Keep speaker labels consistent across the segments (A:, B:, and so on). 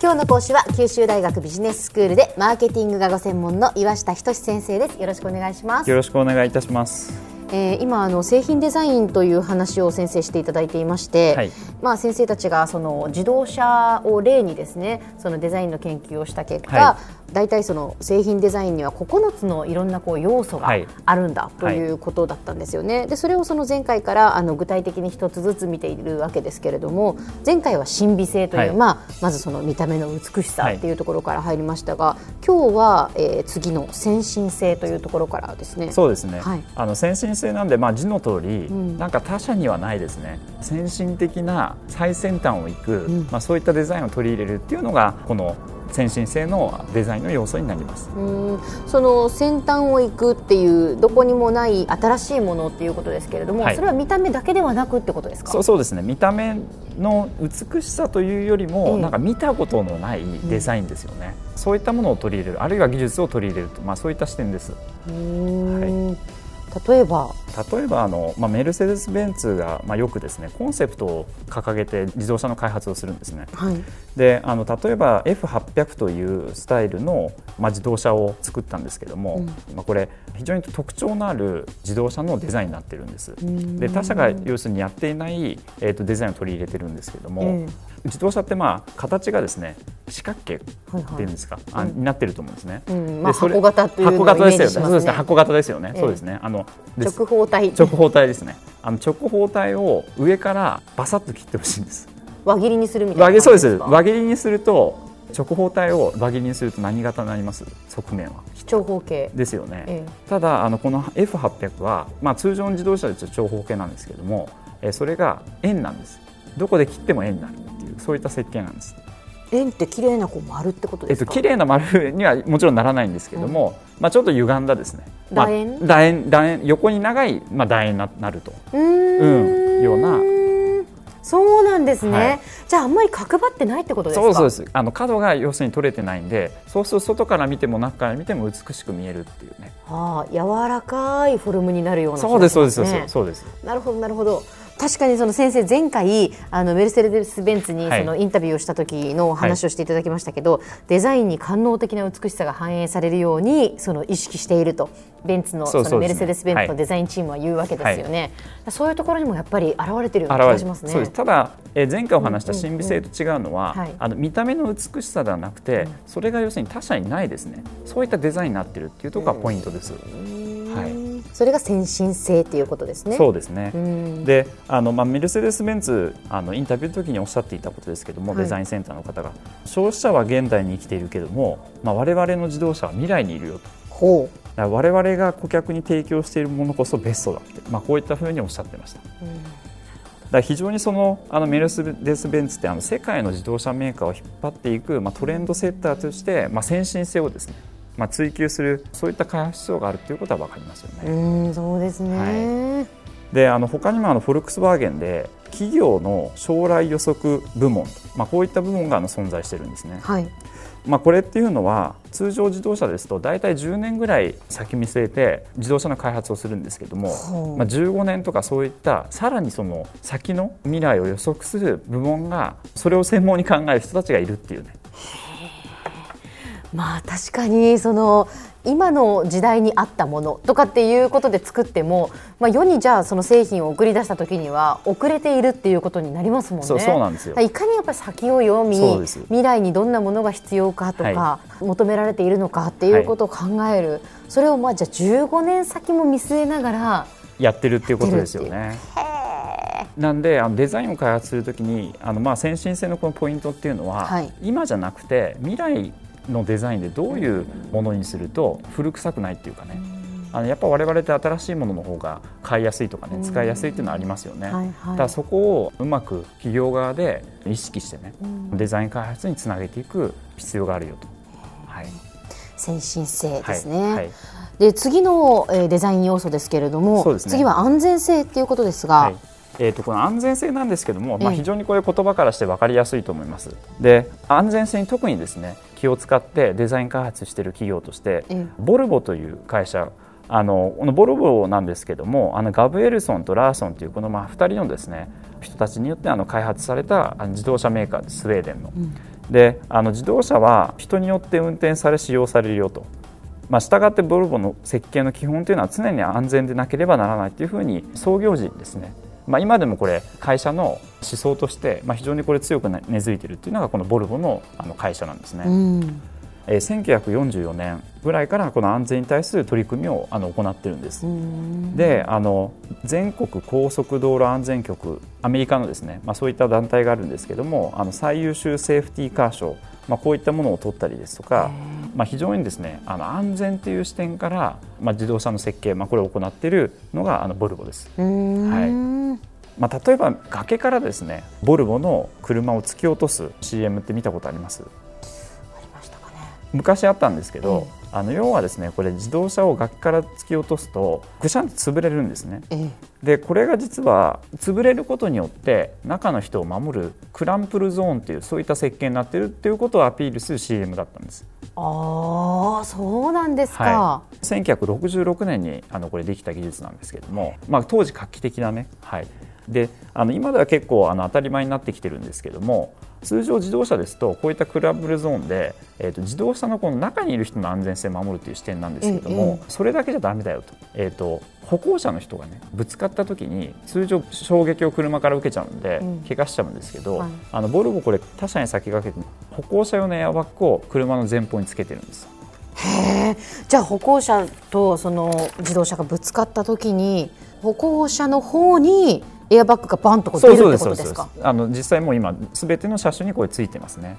A: 今日の講師は九州大学ビジネススクールでマーケティングがご専門の岩下仁先生です。よろしくお願いします。
B: よろしくお願いいたします。
A: えー、今あの製品デザインという話を先生していただいていまして、はい、まあ、先生たちがその自動車を例にですねそのデザインの研究をした結果、は大体その製品デザインには9つのいろんなこう要素があるんだということだったんですよね。でそれをその前回からあの具体的に一つずつ見ているわけですけれども前回は神秘性という、はい、まあ、まずその見た目の美しさっていうところから入りましたが、はい、今日は、えー、次の先進性というところからですね。
B: そうですね、はい、あの先進性なんで、まあ、字の通り、うん、なんか他社にはないですね。先進的な最先端をいく、うん、まあ、そういったデザインを取り入れるっていうのがこの先進性のデザインの要素になります。
A: その先端をいくっていうどこにもない新しいものっていうことですけれども、はい、それは見た目だけではなくってことですか？
B: そうそうですね。見た目の美しさというよりも、えなんか見たことのないデザインですよね、うん、そういったものを取り入れる。あるいは技術を取り入れると、まあ、そういった視点です。
A: はい例えば？
B: 例えばあの、まあ、メルセデス・ベンツが、まあ、よくですねコンセプトを掲げて自動車の開発をするんですね。はい、であの例えば F800 というスタイルの、まあ、自動車を作ったんですけども、うん、まあ、これ非常に特徴のある自動車のデザインになってるんです。で他社が要するにやっていない、えーと、デザインを取り入れてるんですけども、えー、自動車ってまあ形がですね四角形っていうんですか、はいはい、あになってると思うんですね。
A: うん。まあ、箱型という
B: 箱型ですよね。そうですね。箱型ですよね。えー、そうですね。あの
A: 直方体。
B: 直方体ですね。あの直方体を上からバサッと切ってほしいんです。
A: 輪切りにするみたい
B: なそうです。輪切りにすると直方体を輪切りにすると何型になります？側面は。
A: 長方形。
B: ですよね、ええ、ただあのこの F800 は、まあ、通常の自動車で長方形なんですけども、えそれが円なんです。どこで切っても円になるっていうそういった設計なんです
A: 円って綺麗なこう丸ってことですか、
B: えっと綺麗な丸にはもちろんならないんですけども、うん、まあ、ちょっと歪んだですね。
A: 楕円、
B: まあ、楕円？楕円横に長い、まあ、楕円になると。うん、ような。
A: そうなんですね、はい、じゃああんまり角張ってないってことですか？
B: そうそうです。あの角が要するに取れてないんでそうすると外から見ても中から見ても美しく見えるっていうね。
A: ああ柔らかいフォルムになるような、
B: ね、そうですそうです。そうです。
A: なるほどなるほど確かにその先生前回あのメルセデス・ベンツにそのインタビューをした時の話をしていただきましたけど、はい、デザインに官能的な美しさが反映されるようにその意識しているとベンツのそのメルセデス・ベンツのデザインチームは言うわけですよね、はい、そういうところにもやっぱり現れてるような気がしますね。
B: ただ、え前回お話した神秘性と違うのは、あの見た目の美しさではなくて、うん、それが要するに他社にないですね。そういったデザインになってるっていうところがポイントです。はい
A: それが先進性っていうことですね。
B: そうですね。で、あのまあメルセデスベンツあのインタビューの時におっしゃっていたことですけども、はい、デザインセンターの方が消費者は現代に生きているけども、まあ我々の自動車は未来にいるよと。
A: ほう。
B: だ我々が顧客に提供しているものこそベストだって、まあこういったふうにおっしゃってました。うんだ非常にそのあのメルセデス・ベンツってあの世界の自動車メーカーを引っ張っていく、まあ、トレンドセッターとして、まあ、先進性をですねまあ、追求するそういった開発思想があるということは分かりますよね。
A: うんそうですね、
B: はい、であの他にもあのフォルクスワーゲンで企業の将来予測部門、まあ、こういった部門があの存在してるんですね。はいまあ、これっていうのは通常自動車ですと大体10年ぐらい先見据えて自動車の開発をするんですけども、まあ、15年とかそういったさらにその先の未来を予測する部門がそれを専門に考える人たちがいるっていうね。
A: まあ確かにその今の時代に合ったものとかっていうことで作っても、まあ、世にじゃあその製品を送り出した時には遅れているっていうことになりますもんね。
B: そうなんですよ。
A: いかにやっぱり先を読み未来にどんなものが必要かとか、はい、求められているのかっていうことを考える、はい、それをまあじゃあ15年先も見据えながら
B: やってるっていうことですよね。なんであのデザインを開発するときにあのまあ先進性のこのポイントっていうのは、はい、今じゃなくて未来のデザインでどういうものにすると古臭くないっていうかね。あのやっぱ我々って新しいものの方が買いやすいとかね使いやすいっていうのはありますよね、はいはい、だからそこをうまく企業側で意識してねデザイン開発につなげていく必要があるよと、はい、
A: 先進性ですね、はい。はい、で次のデザイン要素ですけれども、ね、次は安全性っていうことですが、
B: えー、とこの安全性なんですけども、まあ、非常にこれ言葉からして分かりやすいと思います。で安全性に特にですね気を使ってデザイン開発している企業として、ボルボという会社あのこのボルボなんですけどもあのガブエルソンとラーソンというこのまあ2人のですね人たちによってあの開発された自動車メーカースウェーデンの。うん。であの自動車は人によって運転され使用されるよと、まあ、従ってボルボの設計の基本というのは常に安全でなければならないというふうに創業時ですね、まあ、今でもこれ会社の思想として、まあ、非常にこれ強く根付いているというのがこのボルボのあの会社なんですね。うんえ1944年ぐらいからこの安全に対する取り組みをあの行っているんです。であの全国高速道路安全局アメリカのですね、まあ、そういった団体があるんですけどもあの最優秀セーフティーカー賞、まあ、こういったものを取ったりですとか、まあ、非常にですねあの安全という視点から、まあ、自動車の設計、まあ、これを行っているのがあのボルボです。はいまあ、例えば崖からですねボルボの車を突き落とす CM って見たことあります？昔あったんですけど、うん、あの要はですねこれ自動車を崖から突き落とすとぐしゃんと潰れるんですね、うん、でこれが実は潰れることによって中の人を守るクランプルゾーンというそういった設計になっているっていうことをアピールする CM だったんです。
A: ああそうなんですか、は
B: い、1966年にあのこれできた技術なんですけれども、まあ、当時画期的なね、はい、であの今では結構あの当たり前になってきてるんですけども通常自動車ですとこういったクラブルゾーンで、えーと、自動車のこの中にいる人の安全性を守るという視点なんですけども、それだけじゃだめだよと,、えーと、歩行者の人がねぶつかった時に通常衝撃を車から受けちゃうんで、うん、怪我しちゃうんですけど、はい、あのボルボこれ他社に先駆けて歩行者用のエアバッグを車の前方につけてるんです。
A: へじゃあ歩行者とその自動車がぶつかった時に歩行者の方にエアバッグがバンとこう出るってことですか？
B: あの実際もう今すべての車種にこれついてますね。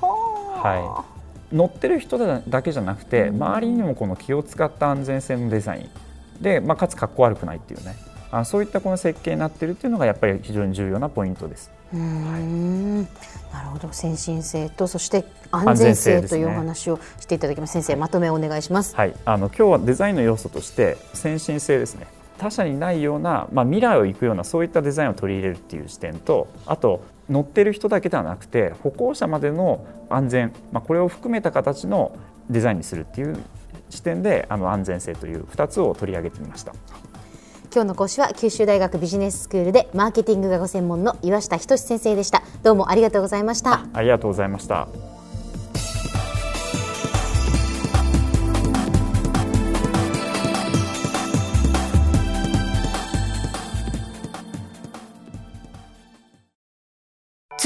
B: はい、乗ってる人だけじゃなくて、周りにもこの気を使った安全性のデザイン。で、まあ、かつかっこ悪くないっていうね。あそういったこの設計になっているっていうのがやっぱり非常に重要なポイントです。
A: うん、はい、なるほど。先進性とそして安全性というお話をしていただきます、ね、先生まとめをお願いします。
B: はい、あの今日はデザインの要素として先進性ですね。他社にないような、まあ、未来を行くようなそういったデザインを取り入れるっていう視点とあと乗ってる人だけではなくて歩行者までの安全、まあ、これを含めた形のデザインにするっていう視点であの安全性という2つを取り上げてみました。
A: 今日の講師は九州大学ビジネススクールでマーケティングがご専門の岩下仁先生でした。どうもありがとうございました。
B: ありがとうございました